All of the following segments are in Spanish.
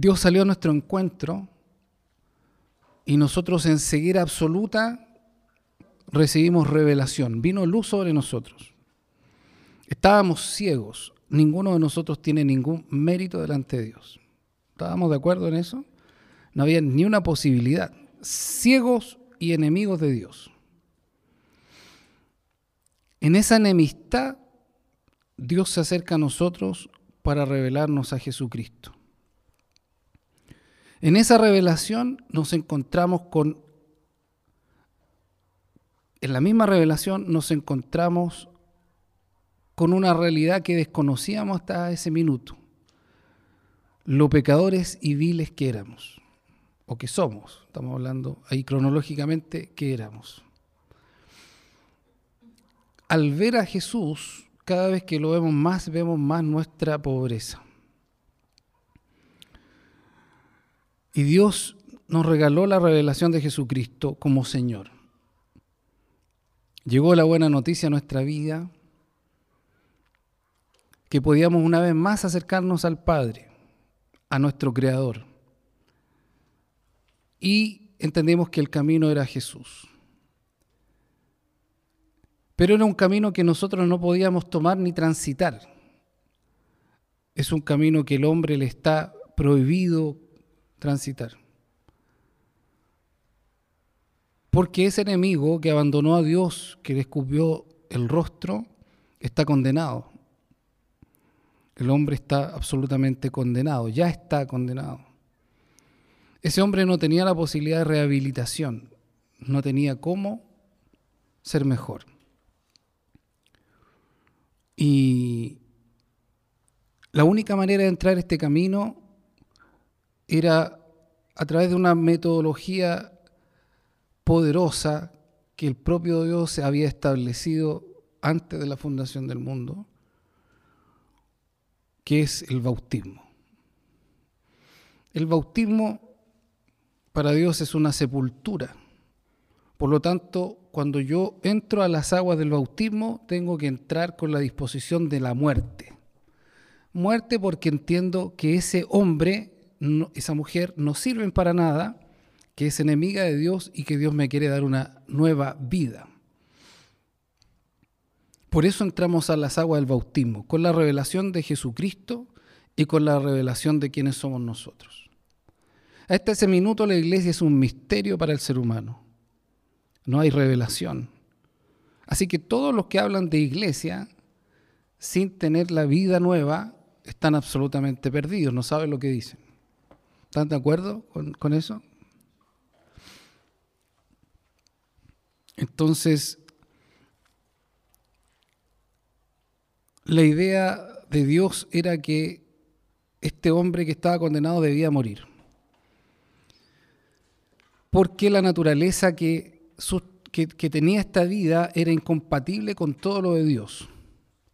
Dios salió a nuestro encuentro y nosotros en ceguera absoluta recibimos revelación. Vino luz sobre nosotros. Estábamos ciegos. Ninguno de nosotros tiene ningún mérito delante de Dios. ¿Estábamos de acuerdo en eso? No había ni una posibilidad. Ciegos y enemigos de Dios. En esa enemistad, Dios se acerca a nosotros para revelarnos a Jesucristo. En esa revelación nos encontramos con, en la misma revelación nos encontramos con una realidad que desconocíamos hasta ese minuto, lo pecadores y viles que éramos, o que somos, estamos hablando ahí cronológicamente, que éramos. Al ver a Jesús, cada vez que lo vemos más, vemos más nuestra pobreza. Y Dios nos regaló la revelación de Jesucristo como Señor. Llegó la buena noticia a nuestra vida, que podíamos una vez más acercarnos al Padre, a nuestro Creador. Y entendimos que el camino era Jesús. Pero era un camino que nosotros no podíamos tomar ni transitar. Es un camino que el hombre le está prohibido transitar. Porque ese enemigo que abandonó a Dios, que le escupió el rostro, está condenado. El hombre está absolutamente condenado, ya está condenado. Ese hombre no tenía la posibilidad de rehabilitación, no tenía cómo ser mejor. Y la única manera de entrar a este camino era a través de una metodología poderosa que el propio Dios había establecido antes de la fundación del mundo, que es el bautismo. El bautismo para Dios es una sepultura. Por lo tanto, cuando yo entro a las aguas del bautismo, tengo que entrar con la disposición de la muerte. Muerte porque entiendo que ese hombre esa mujer no sirven para nada, que es enemiga de Dios y que Dios me quiere dar una nueva vida. Por eso entramos a las aguas del bautismo, con la revelación de Jesucristo y con la revelación de quiénes somos nosotros. Hasta ese minuto la iglesia es un misterio para el ser humano. No hay revelación. Así que todos los que hablan de iglesia sin tener la vida nueva están absolutamente perdidos, no saben lo que dicen. ¿Están de acuerdo con, eso? Entonces, la idea de Dios era que este hombre que estaba condenado debía morir. Porque la naturaleza que, que, tenía esta vida era incompatible con todo lo de Dios.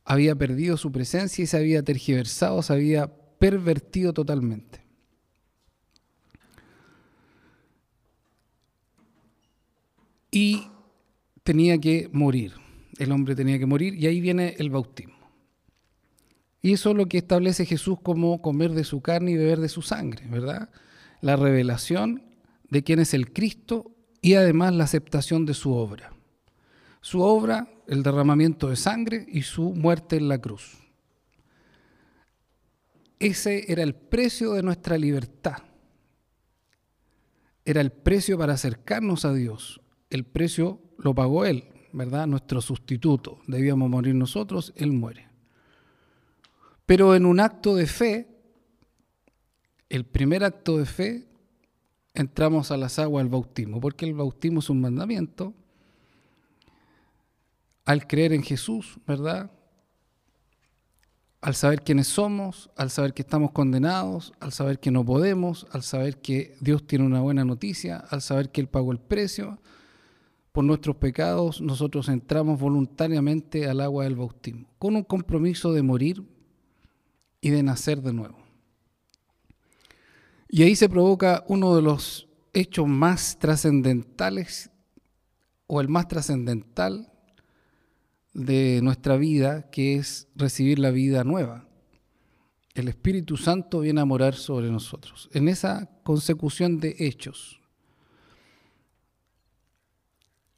Había perdido su presencia y se había tergiversado, se había pervertido totalmente. Y tenía que morir. El hombre tenía que morir y ahí viene el bautismo. Y eso es lo que establece Jesús como comer de su carne y beber de su sangre, ¿verdad? La revelación de quién es el Cristo y además la aceptación de su obra. Su obra, el derramamiento de sangre y su muerte en la cruz. Ese era el precio de nuestra libertad. Era el precio para acercarnos a Dios, el precio lo pagó Él, ¿verdad? Nuestro sustituto. Debíamos morir nosotros, Él muere. Pero en un acto de fe, el primer acto de fe, entramos a las aguas del bautismo, porque el bautismo es un mandamiento. Al creer en Jesús, ¿verdad? Al saber quiénes somos, al saber que estamos condenados, al saber que no podemos, al saber que Dios tiene una buena noticia, al saber que Él pagó el precio, por nuestros pecados, nosotros entramos voluntariamente al agua del bautismo, con un compromiso de morir y de nacer de nuevo. Y ahí se provoca uno de los hechos más trascendentales, o el más trascendental de nuestra vida, que es recibir la vida nueva. el Espíritu Santo viene a morar sobre nosotros. En esa consecución de hechos,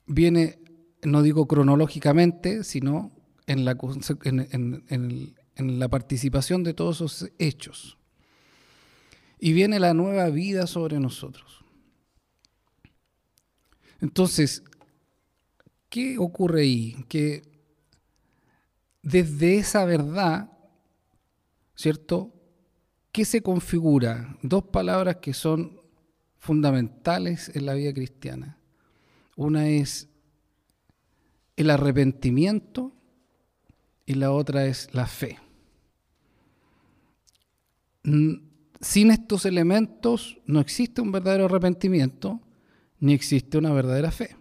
viene, no digo cronológicamente, sino en la, participación de todos esos hechos. Y viene la nueva vida sobre nosotros. Entonces, ¿qué ocurre ahí? Que desde esa verdad, ¿cierto? ¿Qué se configura? Dos palabras que son fundamentales en la vida cristiana. Una es el arrepentimiento y la otra es la fe. Sin estos elementos no existe un verdadero arrepentimiento ni existe una verdadera fe.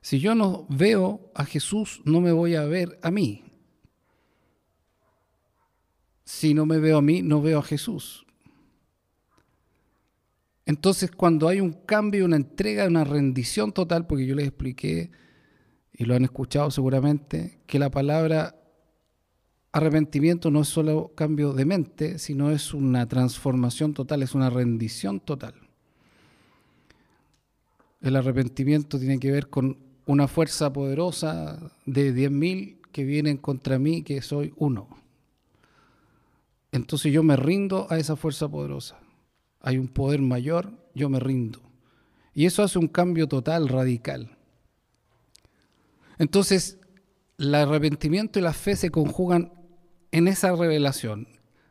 Si yo no veo a Jesús, no me voy a ver a mí. Si no me veo a mí, no veo a Jesús. Entonces, cuando hay un cambio, una entrega, una rendición total, porque yo les expliqué, y lo han escuchado seguramente, que la palabra arrepentimiento no es solo cambio de mente, sino es una transformación total, es una rendición total. El arrepentimiento tiene que ver con una fuerza poderosa de 10.000 que vienen contra mí, que soy uno. Entonces yo me rindo a esa fuerza poderosa. Hay un poder mayor, yo me rindo. Y eso hace un cambio total, radical. Entonces, el arrepentimiento y la fe se conjugan en esa revelación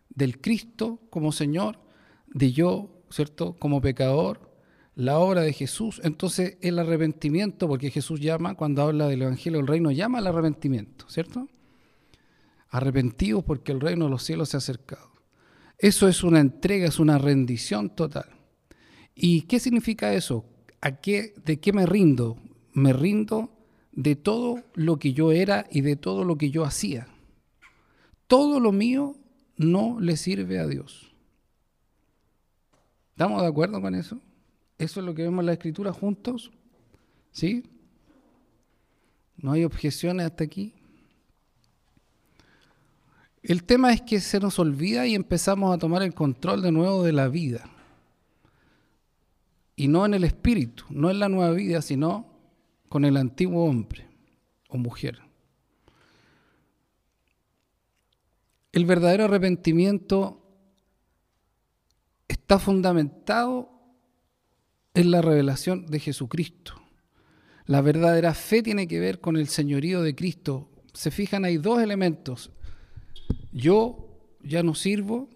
del Cristo como Señor, de yo, ¿cierto?, como pecador, la obra de Jesús, entonces el arrepentimiento, porque Jesús llama, cuando habla del Evangelio del Reino, llama al arrepentimiento, ¿cierto? Arrepentidos porque el reino de los cielos se ha acercado. Eso es una entrega, es una rendición total. ¿Y qué significa eso? ¿A qué, ¿De qué me rindo? Me rindo de todo lo que yo era y de todo lo que yo hacía. Todo lo mío no le sirve a Dios. ¿Estamos de acuerdo con eso? Eso es lo que vemos en la escritura juntos. ¿Sí? ¿No hay objeciones hasta aquí? El tema es que se nos olvida y empezamos a tomar el control de nuevo de la vida. Y no en el espíritu, no en la nueva vida, sino con el antiguo hombre o mujer. El verdadero arrepentimiento está fundamentado en la revelación de Jesucristo. La verdadera fe tiene que ver con el señorío de Cristo. Se fijan, hay dos elementos. Yo ya no sirvo,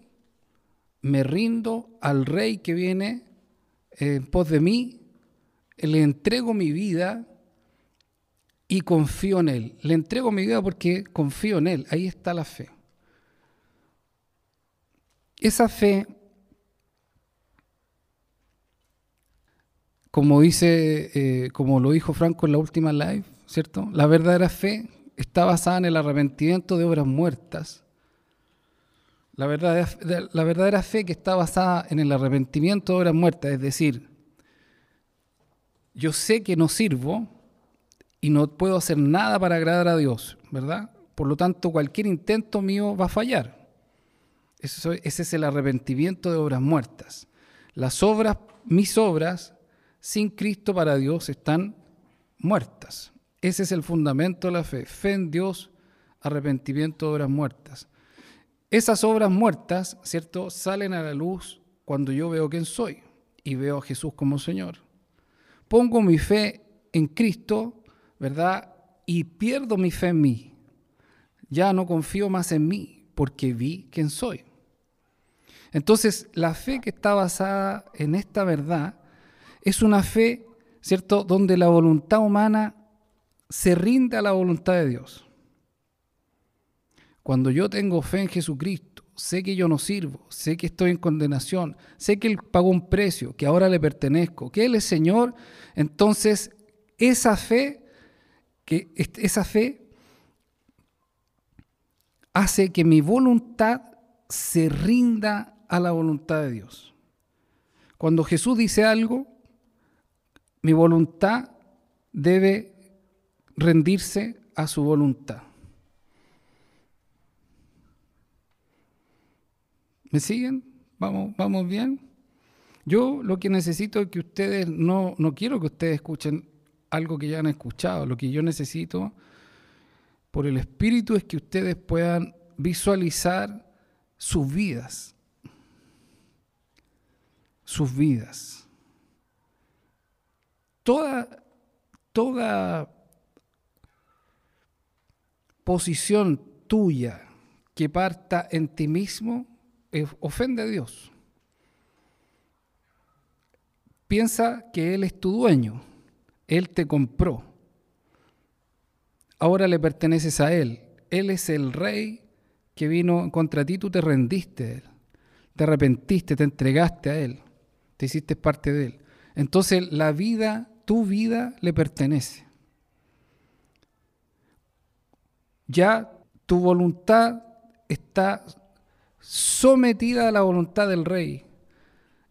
me rindo al rey que viene en pos de mí, le entrego mi vida y confío en él. Le entrego mi vida porque confío en él. Ahí está la fe. Esa fe como dice, eh, como lo dijo Franco en la última live, ¿cierto? La verdadera fe está basada en el arrepentimiento de obras muertas. La verdadera, la verdadera fe que está basada en el arrepentimiento de obras muertas, es decir, yo sé que no sirvo y no puedo hacer nada para agradar a Dios, ¿verdad? Por lo tanto, cualquier intento mío va a fallar. ese es el arrepentimiento de obras muertas. Las obras, mis obras, sin Cristo para Dios están muertas. Ese es el fundamento de la fe. Fe en Dios, arrepentimiento de obras muertas. Esas obras muertas, ¿cierto?, salen a la luz cuando yo veo quién soy y veo a Jesús como Señor. Pongo mi fe en Cristo, ¿verdad? Y pierdo mi fe en mí. Ya no confío más en mí porque vi quién soy. Entonces, la fe que está basada en esta verdad es una fe, ¿cierto?, donde la voluntad humana se rinde a la voluntad de Dios. Cuando yo tengo fe en Jesucristo, sé que yo no sirvo, sé que estoy en condenación, sé que Él pagó un precio, que ahora le pertenezco, que Él es Señor, entonces esa fe, que esa fe hace que mi voluntad se rinda a la voluntad de Dios. Cuando Jesús dice algo, mi voluntad debe rendirse a su voluntad. ¿Me siguen? ¿Vamos, vamos bien? Yo lo que necesito es que ustedes, no, no quiero que ustedes escuchen algo que ya han escuchado, lo que yo necesito por el Espíritu es que ustedes puedan visualizar sus vidas, sus vidas. Toda, toda posición tuya que parta en ti mismo ofende a Dios. Piensa que Él es tu dueño, Él te compró. Ahora le perteneces a Él. Él es el rey que vino contra ti, tú te rendiste a Él, te arrepentiste, te entregaste a Él, te hiciste parte de Él. Entonces la vida, tu vida le pertenece. Ya tu voluntad está sometida a la voluntad del rey.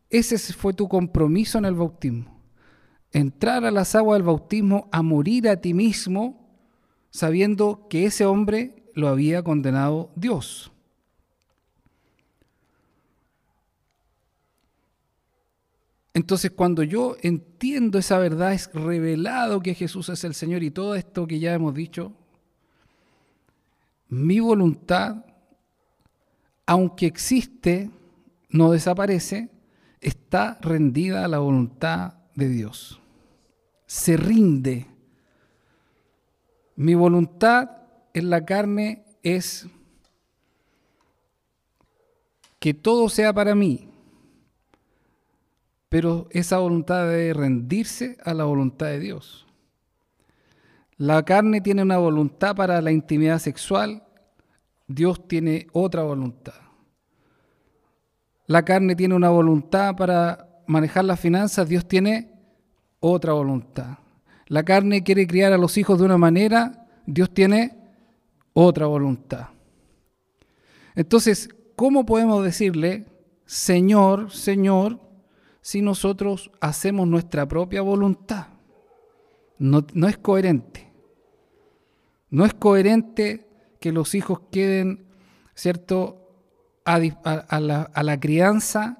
Ese fue tu compromiso en el bautismo. Entrar a las aguas del bautismo a morir a ti mismo sabiendo que ese hombre lo había condenado Dios. Entonces cuando yo entiendo esa verdad, es revelado que Jesús es el Señor y todo esto que ya hemos dicho, mi voluntad, aunque existe, no desaparece, está rendida a la voluntad de Dios. Se rinde. Mi voluntad en la carne es que todo sea para mí, pero esa voluntad debe rendirse a la voluntad de Dios. La carne tiene una voluntad para la intimidad sexual, Dios tiene otra voluntad. La carne tiene una voluntad para manejar las finanzas, Dios tiene otra voluntad. La carne quiere criar a los hijos de una manera, Dios tiene otra voluntad. Entonces, ¿cómo podemos decirle, Señor, Señor, si nosotros hacemos nuestra propia voluntad? No, es coherente. No es coherente que los hijos queden, ¿cierto?, a, la, a la crianza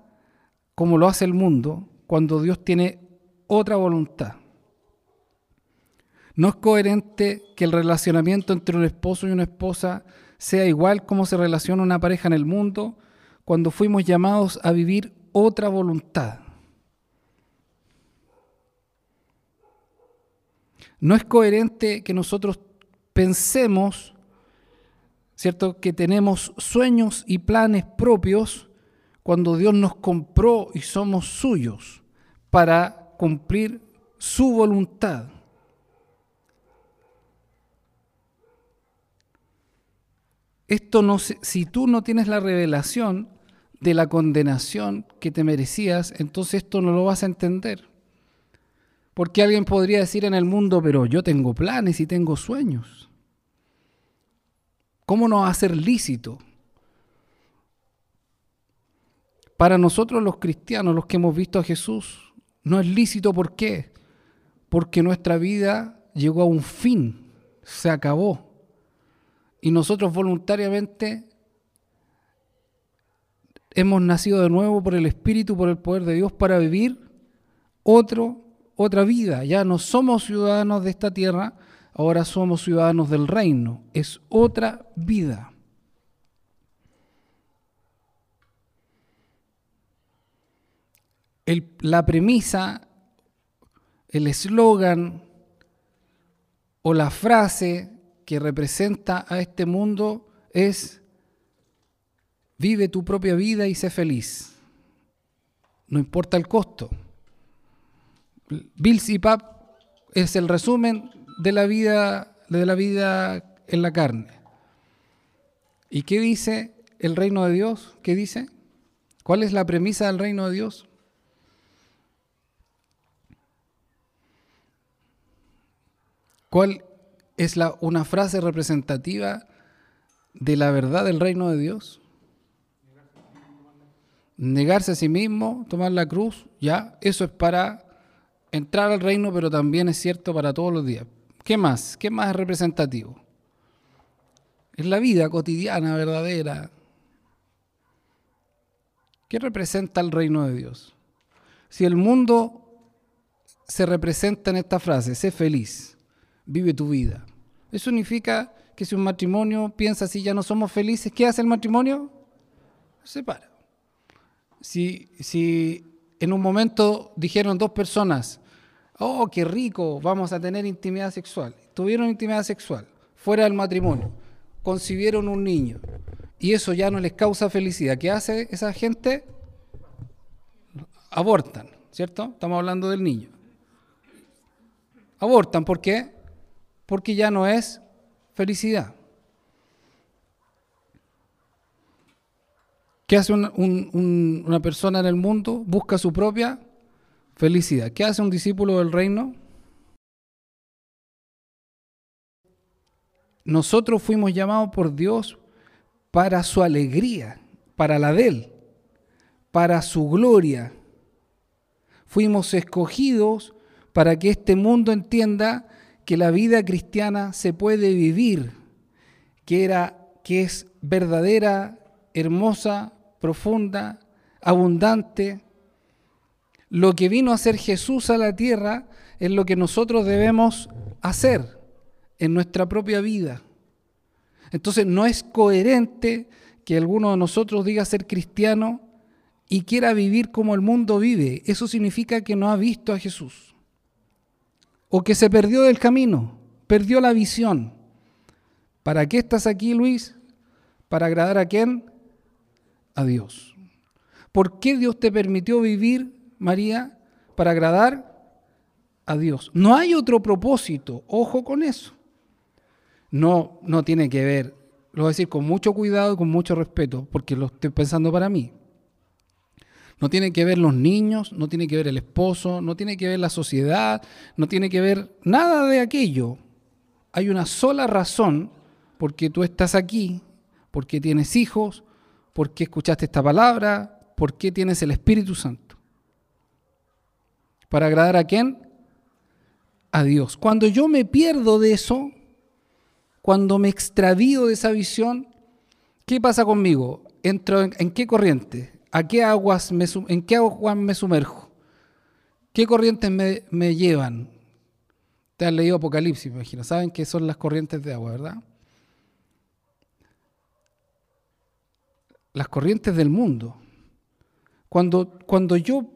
como lo hace el mundo cuando Dios tiene otra voluntad. No es coherente que el relacionamiento entre un esposo y una esposa sea igual como se relaciona una pareja en el mundo cuando fuimos llamados a vivir otra voluntad. No es coherente que nosotros pensemos, ¿cierto?, que tenemos sueños y planes propios cuando Dios nos compró y somos suyos para cumplir su voluntad. Esto no si tú no tienes la revelación de la condenación que te merecías, entonces esto no lo vas a entender. Porque alguien podría decir en el mundo, pero yo tengo planes y tengo sueños. ¿Cómo no va a ser lícito? Para nosotros los cristianos, los que hemos visto a Jesús, no es lícito. ¿Por qué? Porque nuestra vida llegó a un fin, se acabó. Y nosotros voluntariamente hemos nacido de nuevo por el Espíritu, por el poder de Dios, para vivir otro otra vida, ya no somos ciudadanos de esta tierra, ahora somos ciudadanos del reino, es otra vida. la premisa, el eslogan o la frase que representa a este mundo es vive tu propia vida y sé feliz. No importa el costo. Bills y Pap es el resumen de la vida, de la vida en la carne. ¿Y qué dice el reino de Dios? ¿Qué dice? ¿Cuál es la premisa del reino de Dios? ¿Cuál es la, una frase representativa de la verdad del reino de Dios? Negarse a sí mismo, tomar la cruz, ya, eso es para entrar al reino, pero también es cierto para todos los días. ¿Qué más? ¿Qué más es representativo? Es la vida cotidiana, verdadera. ¿Qué representa el reino de Dios? Si el mundo se representa en esta frase, sé feliz, vive tu vida. Eso significa que si un matrimonio piensa si ya no somos felices, ¿qué hace el matrimonio? Se separa. Si, si en un momento dijeron dos personas, oh, qué rico, vamos a tener intimidad sexual. Tuvieron intimidad sexual fuera del matrimonio, concibieron un niño y eso ya no les causa felicidad. ¿Qué hace esa gente? Abortan, ¿cierto? Estamos hablando del niño. Abortan, ¿por qué? Porque ya no es felicidad. ¿Qué hace una persona en el mundo? Busca su propia felicidad. ¿Qué hace un discípulo del reino? Nosotros fuimos llamados por Dios para su alegría, para la de Él, para su gloria. Fuimos escogidos para que este mundo entienda que la vida cristiana se puede vivir, que, era, que es verdadera, hermosa, profunda, abundante. Lo que vino a hacer Jesús a la tierra es lo que nosotros debemos hacer en nuestra propia vida. Entonces no es coherente que alguno de nosotros diga ser cristiano y quiera vivir como el mundo vive. Eso significa que no ha visto a Jesús o que se perdió del camino, perdió la visión. ¿Para qué estás aquí, Luis? ¿Para agradar a quién? A Dios. ¿Por qué Dios te permitió vivir, María? Para agradar a Dios. No hay otro propósito, ojo con eso. No, no tiene que ver, lo voy a decir con mucho cuidado y con mucho respeto, porque lo estoy pensando para mí. No tiene que ver los niños, no tiene que ver el esposo, no tiene que ver la sociedad, no tiene que ver nada de aquello. Hay una sola razón por qué tú estás aquí, por qué tienes hijos, por qué escuchaste esta palabra, por qué tienes el Espíritu Santo. ¿Para agradar a quién? A Dios. Cuando yo me pierdo de eso, cuando me extravío de esa visión, ¿qué pasa conmigo? ¿Entro en, qué corriente? ¿A qué aguas me, ¿En qué aguas me sumerjo? ¿Qué corrientes me, llevan? Te han leído Apocalipsis, me imagino. Saben qué son las corrientes de agua, ¿verdad? Las corrientes del mundo. Cuando, cuando yo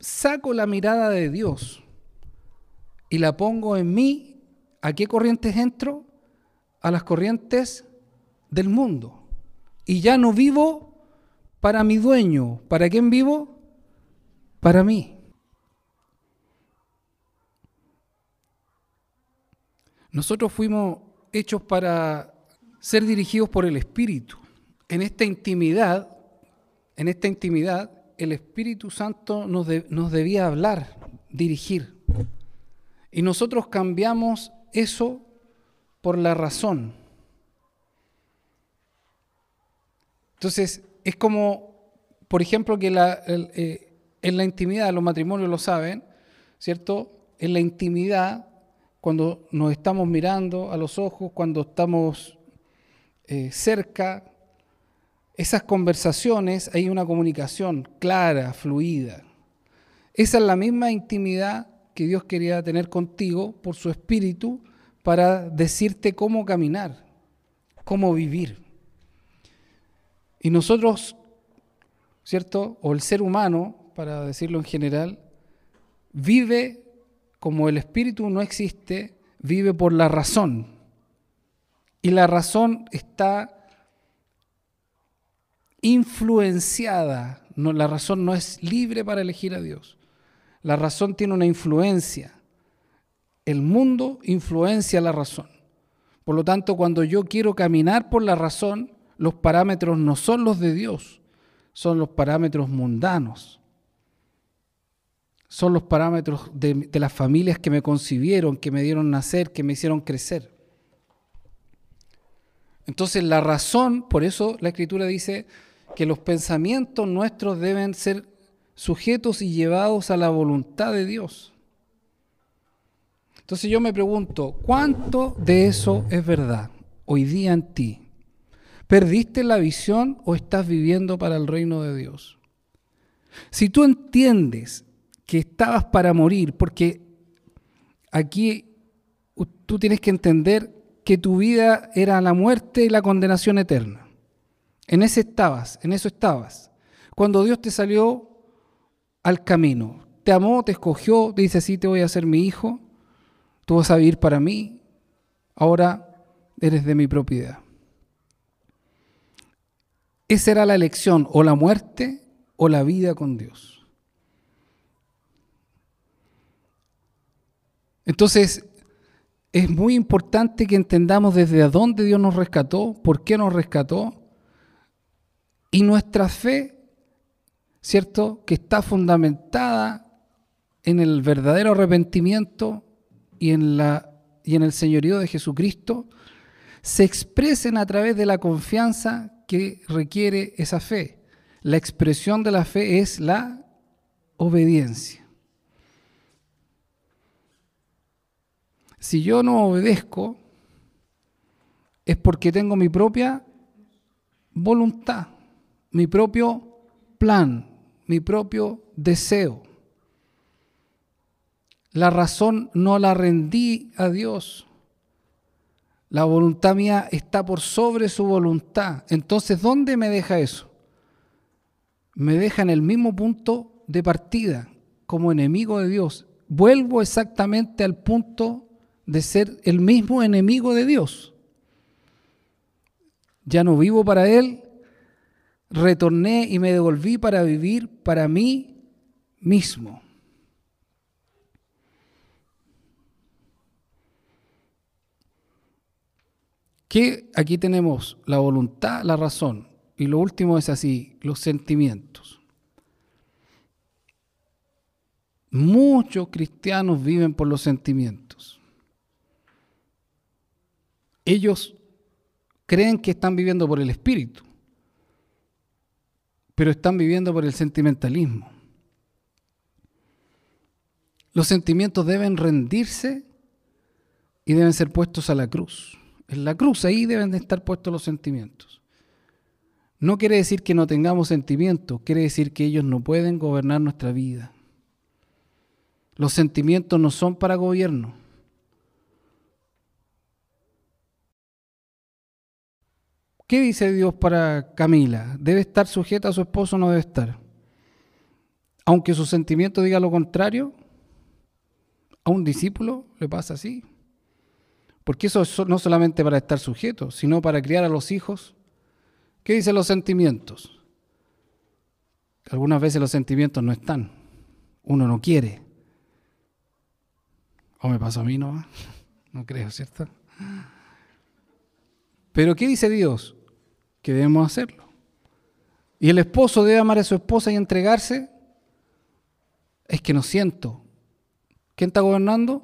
saco la mirada de Dios y la pongo en mí, ¿a qué corrientes entro? A las corrientes del mundo. Y ya no vivo para mi dueño. ¿Para quién vivo? Para mí. Nosotros fuimos hechos para ser dirigidos por el Espíritu. En esta intimidad, en esta intimidad, el Espíritu Santo nos, debía hablar, dirigir. Y nosotros cambiamos eso por la razón. Entonces, es como, por ejemplo, que eh, en la intimidad, los matrimonios lo saben, ¿cierto? En la intimidad, cuando nos estamos mirando a los ojos, cuando estamos eh, cerca, esas conversaciones, hay una comunicación clara, fluida. Esa es la misma intimidad que Dios quería tener contigo por su espíritu para decirte cómo caminar, cómo vivir. Y nosotros, ¿cierto? O el ser humano, para decirlo en general, vive como el espíritu no existe, vive por la razón. Y la razón está influenciada. La razón no es libre para elegir a Dios. La razón tiene una influencia. El mundo influencia la razón. Por lo tanto, cuando yo quiero caminar por la razón, los parámetros no son los de Dios, son los parámetros mundanos. Son los parámetros de, las familias que me concibieron, que me dieron nacer, que me hicieron crecer. Entonces la razón, por eso la escritura dice que los pensamientos nuestros deben ser sujetos y llevados a la voluntad de Dios. Entonces yo me pregunto, ¿cuánto de eso es verdad hoy día en ti? ¿Perdiste la visión o estás viviendo para el reino de Dios? Si tú entiendes que estabas para morir, porque aquí tú tienes que entender que tu vida era la muerte y la condenación eterna. En ese estabas, en eso estabas. Cuando Dios te salió al camino, te amó, te escogió, te dice, sí, te voy a ser mi hijo, tú vas a vivir para mí, ahora eres de mi propiedad. Esa era la elección, o la muerte o la vida con Dios. Entonces, es muy importante que entendamos desde dónde Dios nos rescató, por qué nos rescató, y nuestra fe, ¿cierto? Que está fundamentada en el verdadero arrepentimiento y en, la, y en el señorío de Jesucristo, se expresen a través de la confianza que requiere esa fe. La expresión de la fe es la obediencia. Si yo no obedezco, es porque tengo mi propia voluntad, mi propio plan, mi propio deseo. La razón no la rendí a Dios. La voluntad mía está por sobre su voluntad. Entonces, ¿dónde me deja eso? Me deja en el mismo punto de partida, como enemigo de Dios. Vuelvo exactamente al punto de ser el mismo enemigo de Dios. Ya no vivo para Él, retorné y me devolví para vivir para mí mismo. Que aquí tenemos la voluntad, la razón, y lo último es así, los sentimientos. Muchos cristianos viven por los sentimientos. Ellos creen que están viviendo por el espíritu, pero están viviendo por el sentimentalismo. Los sentimientos deben rendirse y deben ser puestos a la cruz. En la cruz ahí deben de estar puestos los sentimientos. No quiere decir que no tengamos sentimientos, quiere decir que ellos no pueden gobernar nuestra vida. Los sentimientos no son para gobierno. ¿Qué dice Dios para Camila? ¿Debe estar sujeta a su esposo o no debe estar? Aunque su sentimiento diga lo contrario, a un discípulo le pasa así. Porque eso es no solamente para estar sujeto, sino para criar a los hijos. ¿Qué dicen los sentimientos? Algunas veces los sentimientos no están. Uno no quiere. ¿O me pasa a mí, no? No creo, ¿cierto? Pero ¿qué dice Dios? Que debemos hacerlo. Y el esposo debe amar a su esposa y entregarse. Es que no siento. ¿Quién está gobernando?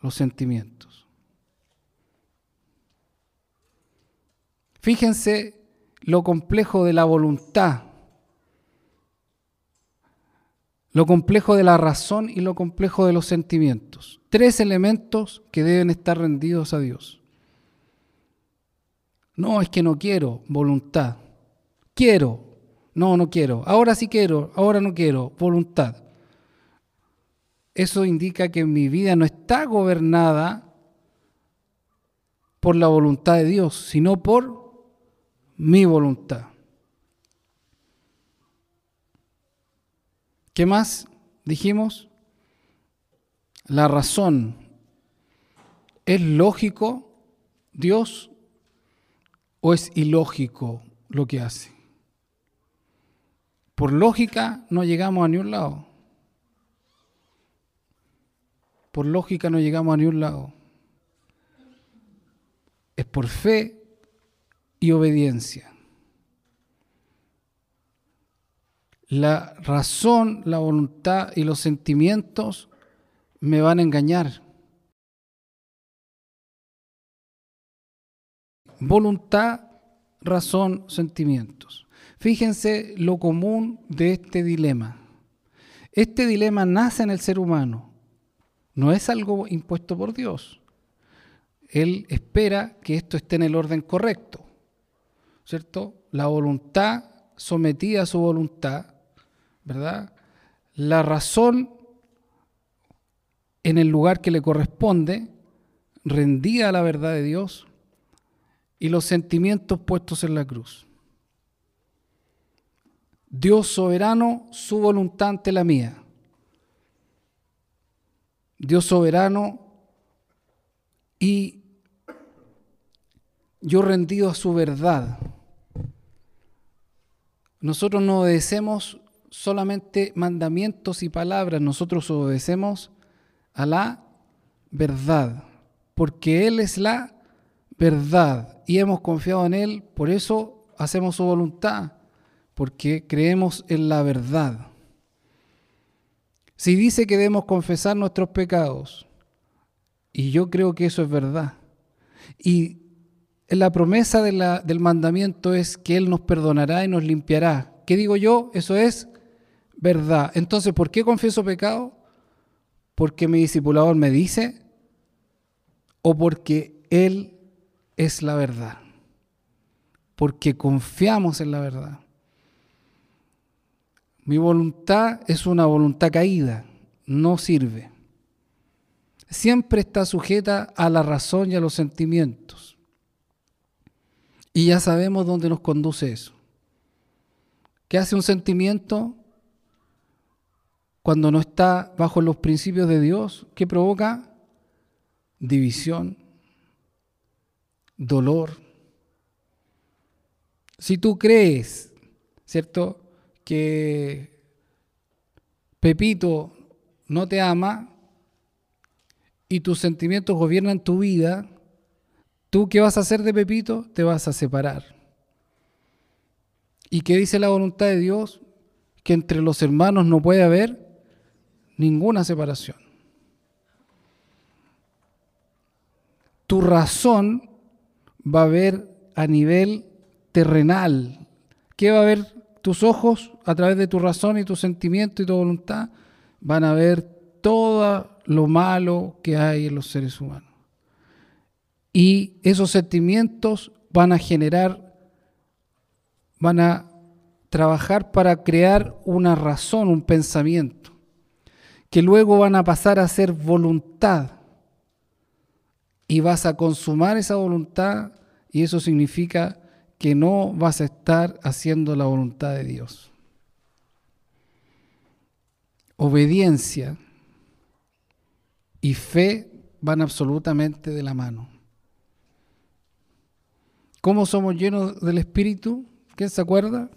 Los sentimientos. Fíjense lo complejo de la voluntad, lo complejo de la razón y lo complejo de los sentimientos. Tres elementos que deben estar rendidos a Dios. No, es que no quiero, voluntad. Quiero, no, no quiero. Ahora sí quiero, ahora no quiero, voluntad. Eso indica que mi vida no está gobernada por la voluntad de Dios, sino por mi voluntad. ¿Qué más dijimos? La razón. ¿Es lógico Dios o es ilógico lo que hace? Por lógica no llegamos a ni un lado. Por lógica no llegamos a ni un lado. Es por fe y obediencia. La razón, la voluntad y los sentimientos me van a engañar. Voluntad, razón, sentimientos. Fíjense lo común de este dilema. Este dilema nace en el ser humano. No es algo impuesto por Dios. Él espera que esto esté en el orden correcto. ¿cierto? La voluntad sometida a su voluntad ¿verdad? La razón en el lugar que le corresponde, rendida a la verdad de Dios, y los sentimientos puestos en la cruz. Dios soberano, su voluntad ante la mía. Dios soberano y yo rendido a su verdad. Nosotros no obedecemos solamente mandamientos y palabras, nosotros obedecemos a la verdad, porque Él es la verdad y hemos confiado en Él, por eso hacemos su voluntad, porque creemos en la verdad. Si dice que debemos confesar nuestros pecados, y yo creo que eso es verdad, y la promesa del mandamiento es que Él nos perdonará y nos limpiará. ¿Qué digo yo? Eso es verdad. Entonces, ¿por qué confieso pecado? ¿Porque mi discipulador me dice? ¿O porque Él es la verdad? Porque confiamos en la verdad. Mi voluntad es una voluntad caída, no sirve. Siempre está sujeta a la razón y a los sentimientos. Y ya sabemos dónde nos conduce eso. ¿Qué hace un sentimiento cuando no está bajo los principios de Dios? ¿Qué provoca? División, dolor. Si tú crees, ¿cierto?, que Pepito no te ama y tus sentimientos gobiernan tu vida, ¿Tú qué vas a hacer de Pepito? Te vas a separar. ¿Y qué dice la voluntad de Dios? Que entre los hermanos no puede haber ninguna separación. Tu razón va a ver a nivel terrenal. ¿Qué va a ver tus ojos a través de tu razón y tu sentimiento y tu voluntad? Van a ver todo lo malo que hay en los seres humanos. Y esos sentimientos van a generar, van a trabajar para crear una razón, un pensamiento, que luego van a pasar a ser voluntad. Y vas a consumar esa voluntad y eso significa que no vas a estar haciendo la voluntad de Dios. Obediencia y fe van absolutamente de la mano. ¿Cómo somos llenos del Espíritu? ¿Quién se acuerda?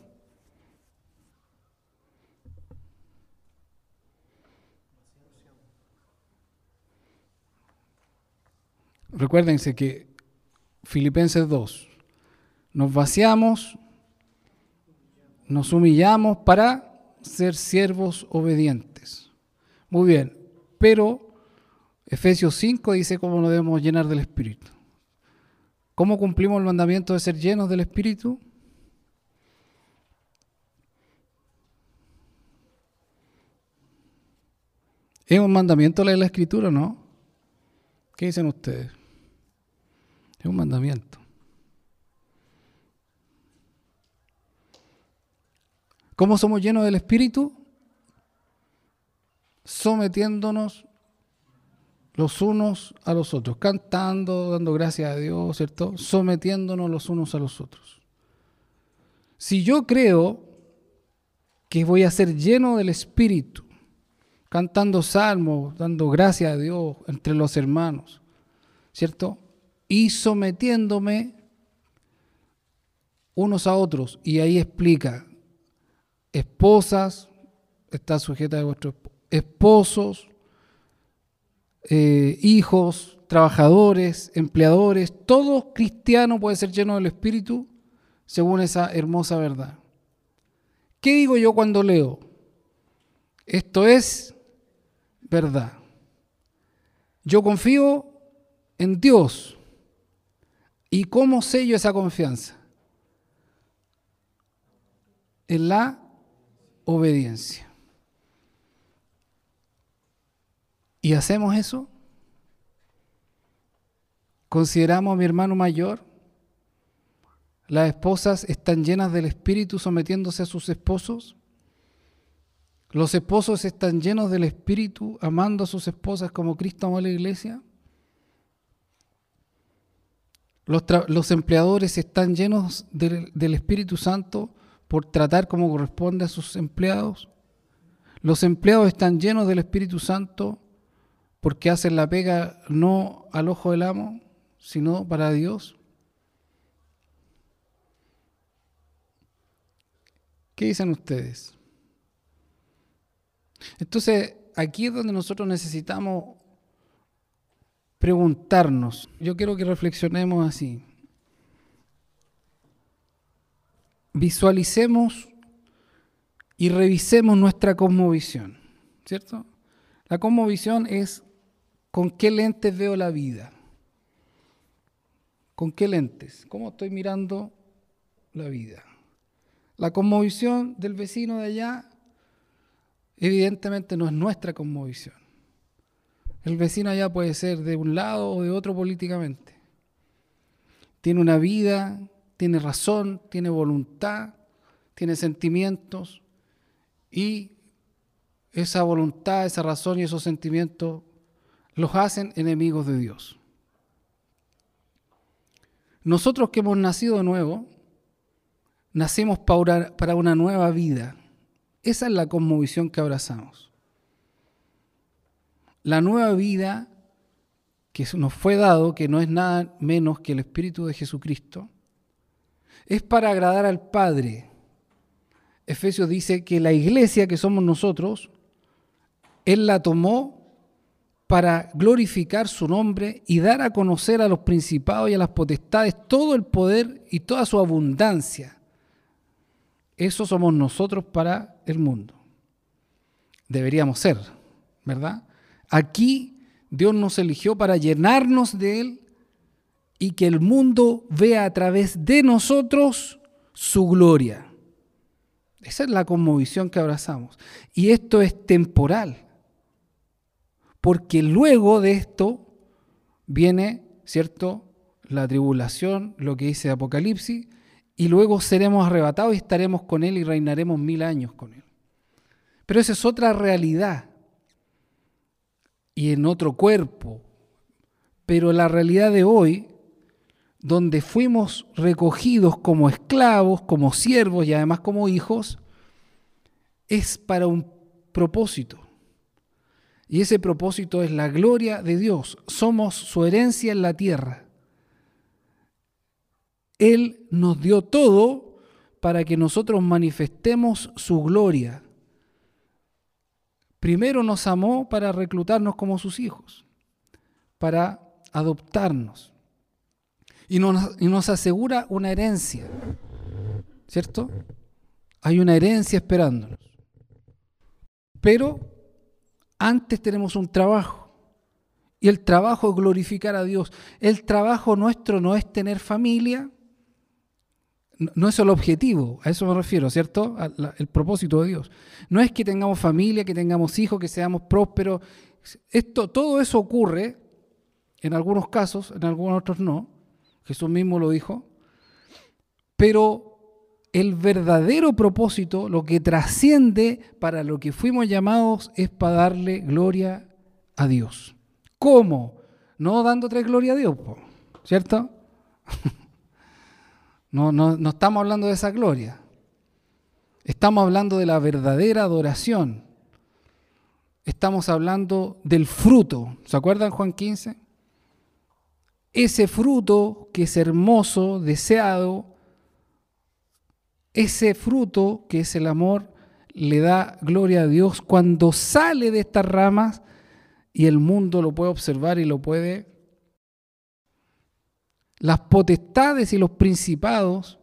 Recuérdense que Filipenses 2, nos vaciamos, nos humillamos para ser siervos obedientes. Muy bien, pero Efesios 5 dice cómo nos debemos llenar del Espíritu. ¿Cómo cumplimos el mandamiento de ser llenos del Espíritu? ¿Es un mandamiento leer la Escritura no? ¿Qué dicen ustedes? Es un mandamiento. ¿Cómo somos llenos del Espíritu? Sometiéndonos los unos a los otros, cantando, dando gracias a Dios, ¿cierto? Sometiéndonos los unos a los otros. Si yo creo que voy a ser lleno del Espíritu, cantando salmos, dando gracias a Dios entre los hermanos, ¿cierto? Y sometiéndome unos a otros. Y ahí explica, esposas, está sujeta a vuestros esposos, eh, hijos, trabajadores, empleadores, todo cristiano puede ser lleno del Espíritu según esa hermosa verdad. ¿Qué digo yo cuando leo? Esto es verdad. Yo confío en Dios. ¿Y cómo sello esa confianza? En la obediencia. ¿Y hacemos eso? ¿Consideramos a mi hermano mayor? ¿Las esposas están llenas del Espíritu sometiéndose a sus esposos? Los esposos están llenos del Espíritu, amando a sus esposas como Cristo amó a la iglesia. Los, empleadores están llenos del Espíritu Santo por tratar como corresponde a sus empleados. Los empleados están llenos del Espíritu Santo porque hacen la pega no al ojo del amo, sino para Dios. ¿Qué dicen ustedes? Entonces, aquí es donde nosotros necesitamos preguntarnos. Yo quiero que reflexionemos así. Visualicemos y revisemos nuestra cosmovisión, ¿cierto? La cosmovisión es con qué lentes veo la vida. ¿Con qué lentes? ¿Cómo estoy mirando la vida? La cosmovisión del vecino de allá evidentemente no es nuestra cosmovisión. El vecino allá puede ser de un lado o de otro políticamente. Tiene una vida, tiene razón, tiene voluntad, tiene sentimientos y esa voluntad, esa razón y esos sentimientos los hacen enemigos de Dios. Nosotros que hemos nacido de nuevo, nacemos para una nueva vida. Esa es la cosmovisión que abrazamos la nueva vida que nos fue dado, que no es nada menos que el Espíritu de Jesucristo, es para agradar al Padre. Efesios dice que la iglesia que somos nosotros, Él la tomó para glorificar su nombre y dar a conocer a los principados y a las potestades todo el poder y toda su abundancia. Eso somos nosotros para el mundo. Deberíamos ser, ¿verdad? Aquí Dios nos eligió para llenarnos de Él y que el mundo vea a través de nosotros su gloria. Esa es la conmovisión que abrazamos. Y esto es temporal, porque luego de esto viene, ¿cierto? La tribulación, lo que dice Apocalipsis, y luego seremos arrebatados y estaremos con Él y reinaremos mil años con Él. Pero esa es otra realidad y en otro cuerpo. Pero la realidad de hoy, donde fuimos recogidos como esclavos, como siervos y además como hijos, es para un propósito. Y ese propósito es la gloria de Dios. Somos su herencia en la tierra. Él nos dio todo para que nosotros manifestemos su gloria. Primero nos amó para reclutarnos como sus hijos, para adoptarnos. Y nos, asegura una herencia, ¿cierto? Hay una herencia esperándonos. Pero antes tenemos un trabajo. Y el trabajo es glorificar a Dios. El trabajo nuestro no es tener familia, no es el objetivo, a eso me refiero, ¿cierto? el propósito de Dios. No es que tengamos familia, que tengamos hijos, que seamos prósperos. Esto, todo eso ocurre en algunos casos, en algunos otros no. Jesús mismo lo dijo. Pero el verdadero propósito, lo que trasciende para lo que fuimos llamados, es para darle gloria a Dios. ¿Cómo? No dándote gloria a Dios, ¿cierto? No, no, estamos hablando de esa gloria. Estamos hablando de la verdadera adoración. Estamos hablando del fruto. ¿Se acuerdan Juan 15? Ese fruto que es hermoso, deseado, ese fruto que es el amor, le da gloria a Dios cuando sale de estas ramas y el mundo lo puede observar y lo puede las potestades y los principados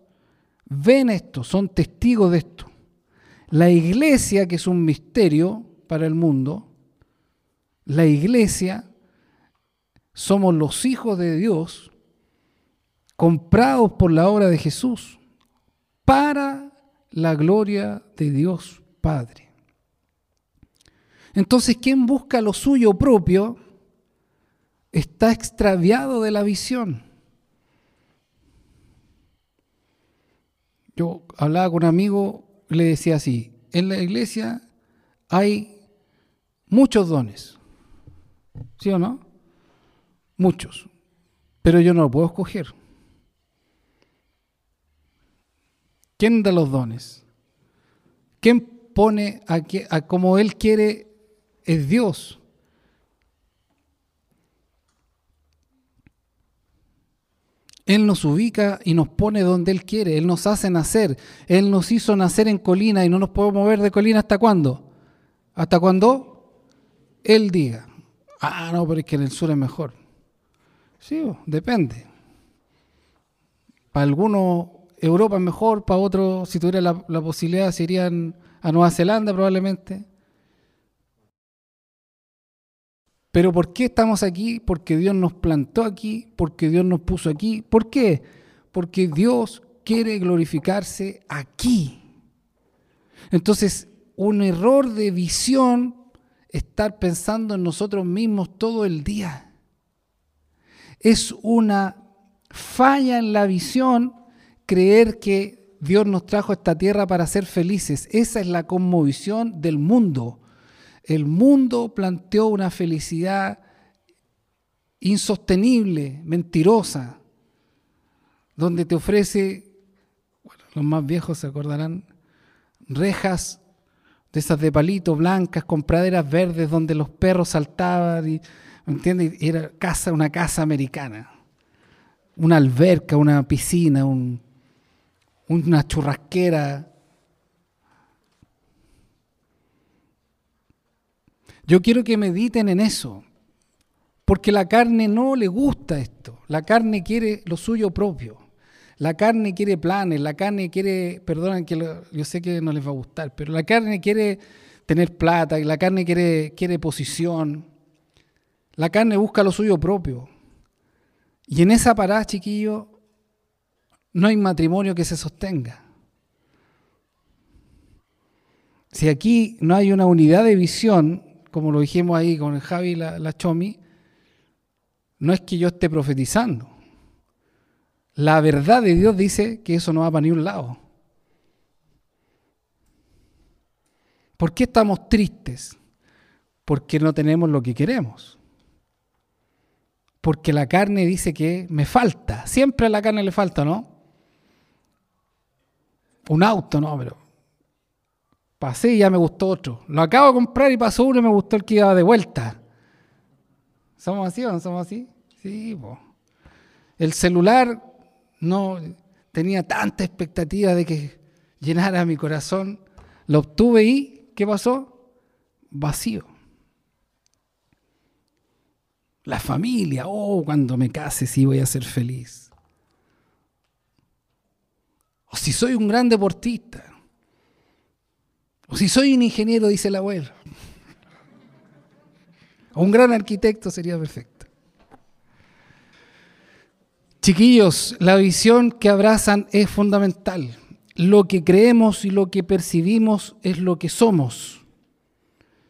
ven esto, son testigos de esto. La iglesia, que es un misterio para el mundo, la iglesia somos los hijos de Dios comprados por la obra de Jesús para la gloria de Dios Padre. Entonces, quien busca lo suyo propio está extraviado de la visión. Yo hablaba con un amigo, le decía así, en la iglesia hay muchos dones. ¿Sí o no? Muchos. Pero yo no lo puedo escoger. ¿Quién da los dones? ¿Quién pone a, a como Él quiere? Es Dios. Él nos ubica y nos pone donde Él quiere. Él nos hace nacer. Él nos hizo nacer en colina y no nos podemos mover de colina hasta cuándo. ¿Hasta cuándo? Él diga. Ah, no, pero es que en el sur es mejor. Sí, depende. Para algunos Europa es mejor, para otros, si tuviera la, posibilidad, irían a Nueva Zelanda probablemente. Pero ¿por qué estamos aquí? Porque Dios nos plantó aquí, porque Dios nos puso aquí. ¿Por qué? Porque Dios quiere glorificarse aquí. Entonces, un error de visión estar pensando en nosotros mismos todo el día. Es una falla en la visión creer que Dios nos trajo a esta tierra para ser felices. Esa es la conmovisión del mundo. El mundo planteó una felicidad insostenible, mentirosa, donde te ofrece, bueno, los más viejos se acordarán, rejas de esas de palito blancas con praderas verdes donde los perros saltaban y, ¿me entiendes? Era casa, una casa americana, una alberca, una piscina, una churrasquera Yo quiero que mediten en eso, porque la carne no le gusta esto. La carne quiere lo suyo propio. La carne quiere planes, la carne quiere, perdonen que yo sé que no les va a gustar, pero la carne quiere tener plata, la carne quiere, quiere posición. La carne busca lo suyo propio. Y en esa parada, chiquillo, no hay matrimonio que se sostenga. Si aquí no hay una unidad de visión, como lo dijimos ahí con Javi y la, Chomi, no es que yo esté profetizando. La verdad de Dios dice que eso no va para ni un lado. ¿Por qué estamos tristes? Porque no tenemos lo que queremos. Porque la carne dice que me falta. Siempre a la carne le falta, ¿no? Un auto, no, pero Pasé y ya me gustó otro. Lo acabo de comprar y pasó uno y me gustó el que iba de vuelta. ¿Somos así o no somos así? Sí, El celular no tenía tanta expectativa de que llenara mi corazón. Lo obtuve y, ¿qué pasó? Vacío. La familia, oh, cuando me case sí voy a ser feliz. O si soy un gran deportista, o si soy un ingeniero, dice el abuelo. O un gran arquitecto sería perfecto. Chiquillos, la visión que abrazan es fundamental. Lo que creemos y lo que percibimos es lo que somos.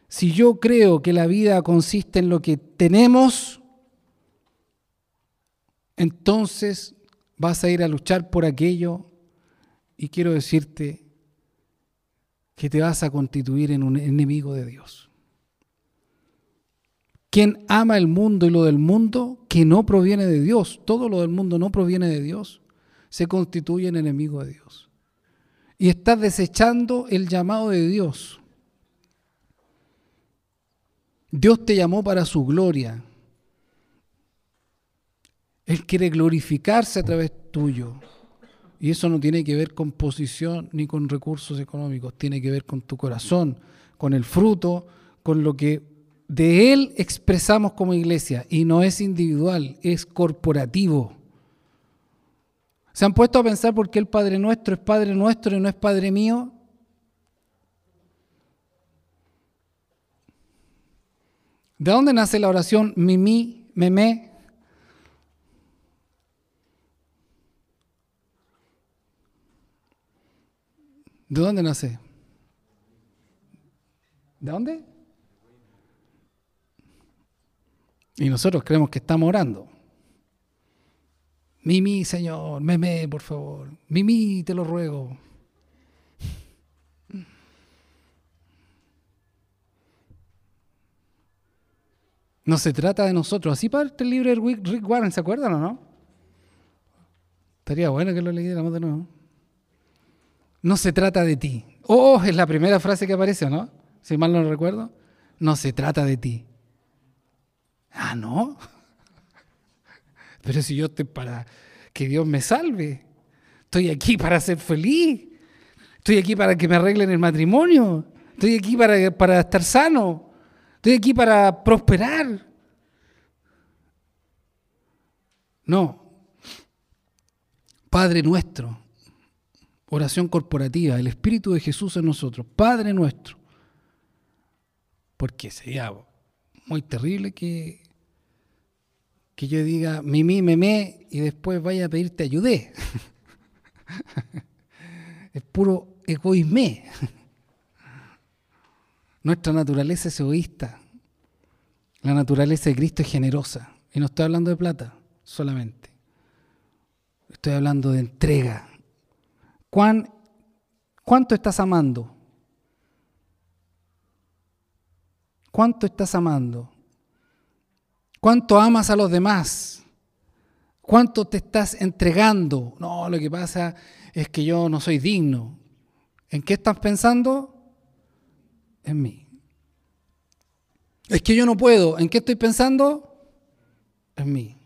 Si yo creo que la vida consiste en lo que tenemos, entonces vas a ir a luchar por aquello y quiero decirte que te vas a constituir en un enemigo de Dios. Quien ama el mundo y lo del mundo que no proviene de Dios, todo lo del mundo no proviene de Dios, se constituye en enemigo de Dios. Y estás desechando el llamado de Dios. Dios te llamó para su gloria. Él quiere glorificarse a través tuyo. Y eso no tiene que ver con posición ni con recursos económicos, tiene que ver con tu corazón, con el fruto, con lo que de Él expresamos como iglesia. Y no es individual, es corporativo. ¿Se han puesto a pensar por qué el Padre nuestro es Padre nuestro y no es Padre mío? ¿De dónde nace la oración mimi, meme? ¿De dónde nace? ¿De dónde? Y nosotros creemos que estamos orando. Mimi, Señor, meme, por favor. Mimi, te lo ruego. No se trata de nosotros. Así parte el libro de Rick Warren, ¿se acuerdan o no? Estaría bueno que lo leyéramos de nuevo. No se trata de ti. Oh, es la primera frase que aparece, ¿no? Si mal no recuerdo. No se trata de ti. Ah, no. Pero si yo estoy para que Dios me salve. Estoy aquí para ser feliz. Estoy aquí para que me arreglen el matrimonio. Estoy aquí para, para estar sano. Estoy aquí para prosperar. No. Padre nuestro. Oración corporativa. El Espíritu de Jesús en nosotros. Padre nuestro. Porque sería muy terrible que, que yo diga mimi, meme y después vaya a pedirte ayudé. es puro egoísmo. Nuestra naturaleza es egoísta. La naturaleza de Cristo es generosa. Y no estoy hablando de plata solamente. Estoy hablando de entrega. ¿Cuán, ¿Cuánto estás amando? ¿Cuánto estás amando? ¿Cuánto amas a los demás? ¿Cuánto te estás entregando? No, lo que pasa es que yo no soy digno. ¿En qué estás pensando? En mí. Es que yo no puedo. ¿En qué estoy pensando? En mí.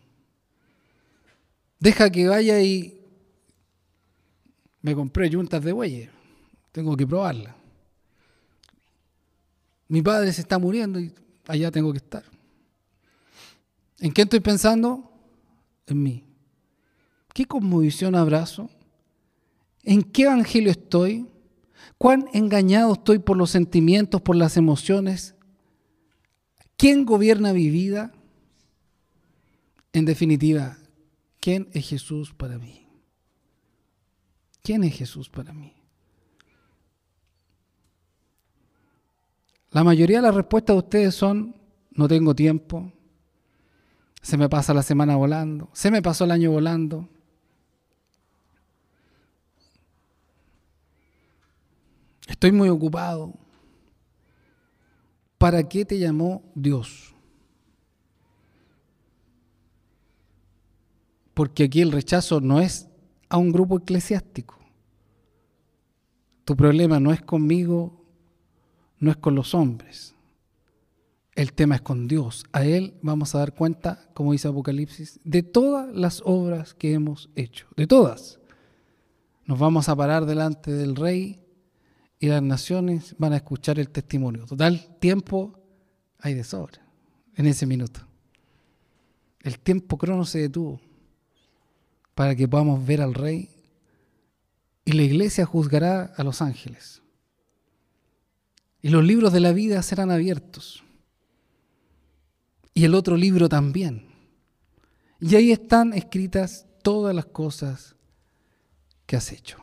Deja que vaya y me compré yuntas de bueyes. Tengo que probarla. Mi padre se está muriendo y allá tengo que estar. ¿En qué estoy pensando? En mí. ¿Qué conmovisión abrazo? ¿En qué evangelio estoy? ¿Cuán engañado estoy por los sentimientos, por las emociones? ¿Quién gobierna mi vida? En definitiva, ¿quién es Jesús para mí? ¿Quién es Jesús para mí? La mayoría de las respuestas de ustedes son, no tengo tiempo, se me pasa la semana volando, se me pasó el año volando, Estoy muy ocupado. ¿Para qué te llamó Dios? Porque aquí el rechazo no es a un grupo eclesiástico. Tu problema no es conmigo, no es con los hombres. El tema es con Dios. A Él vamos a dar cuenta, como dice Apocalipsis, de todas las obras que hemos hecho. De todas. Nos vamos a parar delante del Rey y las naciones van a escuchar el testimonio. Total, tiempo hay de sobra en ese minuto. El tiempo crono se detuvo para que podamos ver al rey y la iglesia juzgará a los ángeles. Y los libros de la vida serán abiertos. Y el otro libro también. Y ahí están escritas todas las cosas que has hecho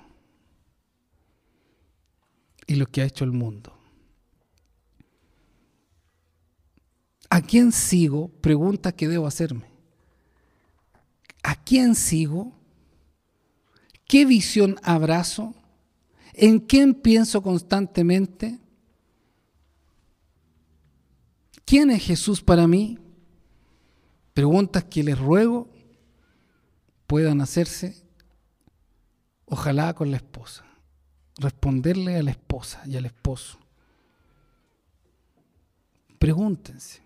y lo que ha hecho el mundo. ¿A quién sigo? Pregunta que debo hacerme. ¿A quién sigo? ¿Qué visión abrazo? ¿En quién pienso constantemente? ¿Quién es Jesús para mí? Preguntas que les ruego puedan hacerse, ojalá con la esposa responderle a la esposa y al esposo. Pregúntense.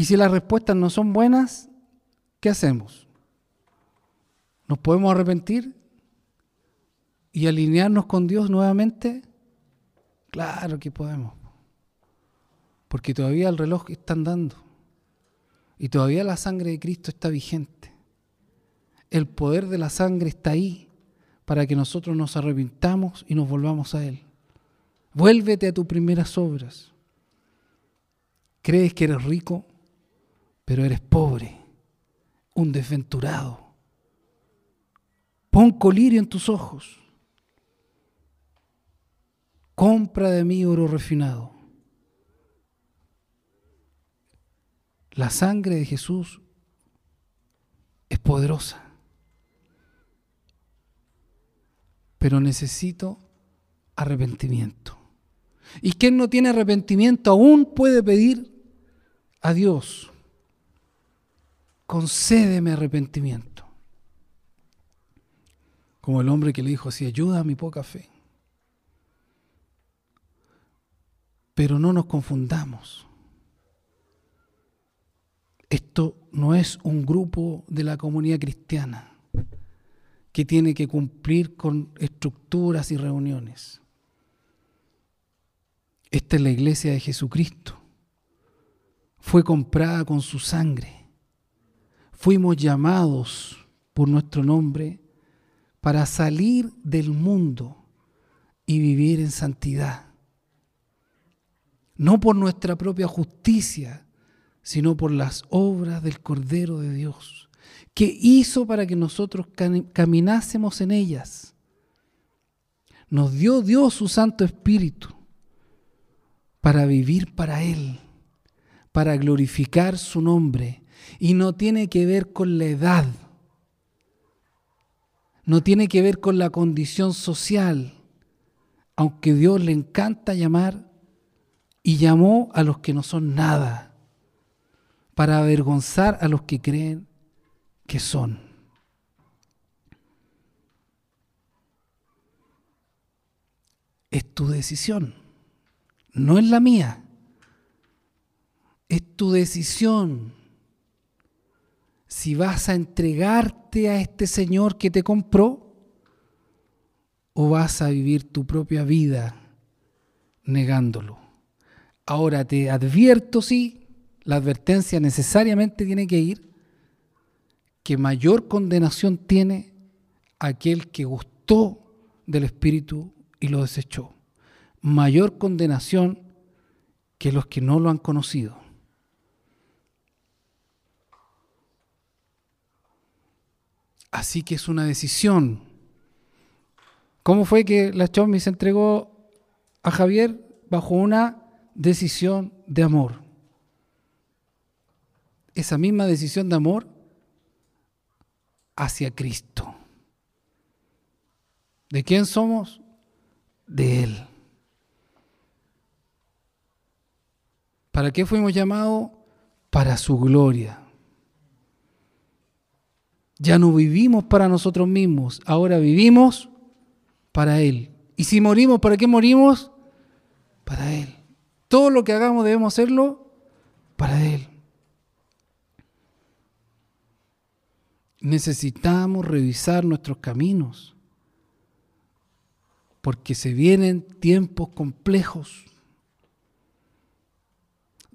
Y si las respuestas no son buenas, ¿qué hacemos? ¿Nos podemos arrepentir y alinearnos con Dios nuevamente? Claro que podemos. Porque todavía el reloj está andando. Y todavía la sangre de Cristo está vigente. El poder de la sangre está ahí para que nosotros nos arrepintamos y nos volvamos a Él. Vuélvete a tus primeras obras. Crees que eres rico, pero eres pobre, un desventurado. Pon colirio en tus ojos. Compra de mí oro refinado. La sangre de Jesús es poderosa. pero necesito arrepentimiento. Y quien no tiene arrepentimiento aún puede pedir a Dios, concédeme arrepentimiento. Como el hombre que le dijo así, ayuda a mi poca fe. Pero no nos confundamos. Esto no es un grupo de la comunidad cristiana que tiene que cumplir con estructuras y reuniones. Esta es la iglesia de Jesucristo. Fue comprada con su sangre. Fuimos llamados por nuestro nombre para salir del mundo y vivir en santidad. No por nuestra propia justicia, sino por las obras del Cordero de Dios, que hizo para que nosotros caminásemos en ellas. Nos dio Dios su Santo Espíritu para vivir para Él, para glorificar su nombre. Y no tiene que ver con la edad, no tiene que ver con la condición social, aunque Dios le encanta llamar y llamó a los que no son nada, para avergonzar a los que creen que son. Es tu decisión no es la mía. Es tu decisión. Si vas a entregarte a este Señor que te compró o vas a vivir tu propia vida negándolo. Ahora te advierto, sí, la advertencia necesariamente tiene que ir, que mayor condenación tiene aquel que gustó del Espíritu y lo desechó mayor condenación que los que no lo han conocido. Así que es una decisión. ¿Cómo fue que la Chomi se entregó a Javier? Bajo una decisión de amor. Esa misma decisión de amor hacia Cristo. ¿De quién somos? De Él. ¿Para qué fuimos llamados? Para su gloria. Ya no vivimos para nosotros mismos, ahora vivimos para Él. Y si morimos, ¿para qué morimos? Para Él. Todo lo que hagamos debemos hacerlo para Él. Necesitamos revisar nuestros caminos, porque se vienen tiempos complejos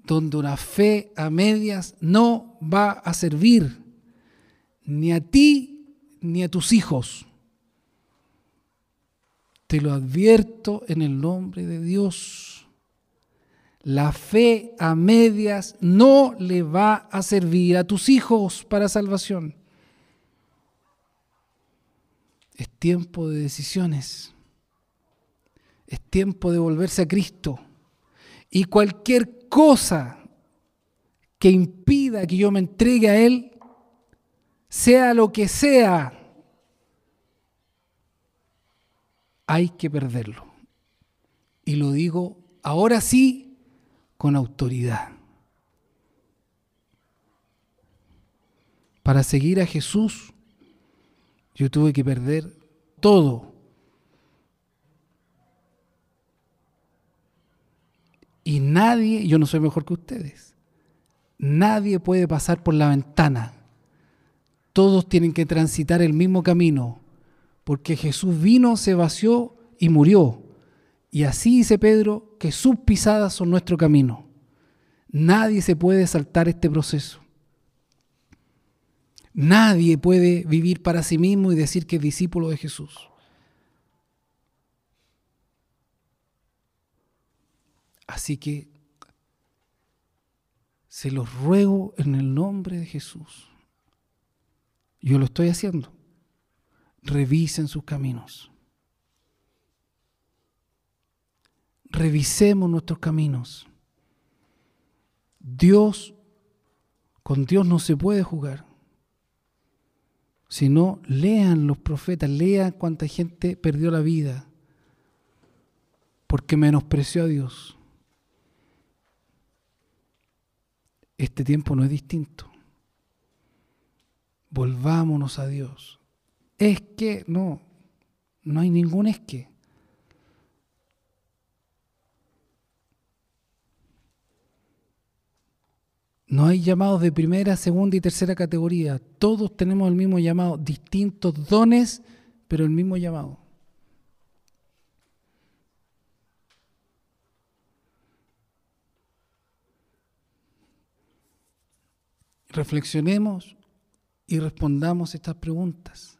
donde una fe a medias no va a servir ni a ti ni a tus hijos. Te lo advierto en el nombre de Dios. La fe a medias no le va a servir a tus hijos para salvación. Es tiempo de decisiones. Es tiempo de volverse a Cristo. Y cualquier cosa que impida que yo me entregue a Él, sea lo que sea, hay que perderlo. Y lo digo ahora sí con autoridad. Para seguir a Jesús, yo tuve que perder todo Y nadie, yo no soy mejor que ustedes, nadie puede pasar por la ventana. Todos tienen que transitar el mismo camino, porque Jesús vino, se vació y murió. Y así dice Pedro que sus pisadas son nuestro camino. Nadie se puede saltar este proceso. Nadie puede vivir para sí mismo y decir que es discípulo de Jesús. Así que se los ruego en el nombre de Jesús. Yo lo estoy haciendo. Revisen sus caminos. Revisemos nuestros caminos. Dios, con Dios no se puede jugar. Si no, lean los profetas, lean cuánta gente perdió la vida porque menospreció a Dios. Este tiempo no es distinto. Volvámonos a Dios. Es que no, no hay ningún es que. No hay llamados de primera, segunda y tercera categoría. Todos tenemos el mismo llamado, distintos dones, pero el mismo llamado. Reflexionemos y respondamos estas preguntas.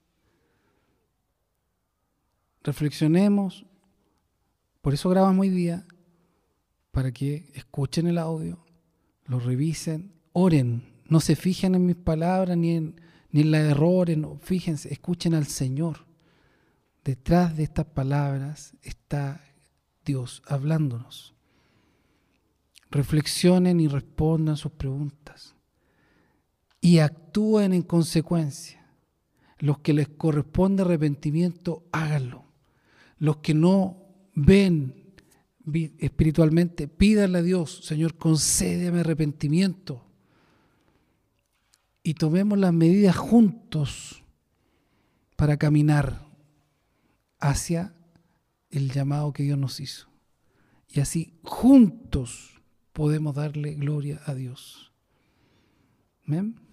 Reflexionemos, por eso grabamos hoy día, para que escuchen el audio, lo revisen, oren, no se fijen en mis palabras ni en, ni en los errores, fíjense, escuchen al Señor. Detrás de estas palabras está Dios hablándonos. Reflexionen y respondan sus preguntas. Y actúen en consecuencia. Los que les corresponde arrepentimiento, háganlo. Los que no ven espiritualmente, pídanle a Dios, Señor, concédeme arrepentimiento. Y tomemos las medidas juntos para caminar hacia el llamado que Dios nos hizo. Y así juntos podemos darle gloria a Dios. Amén.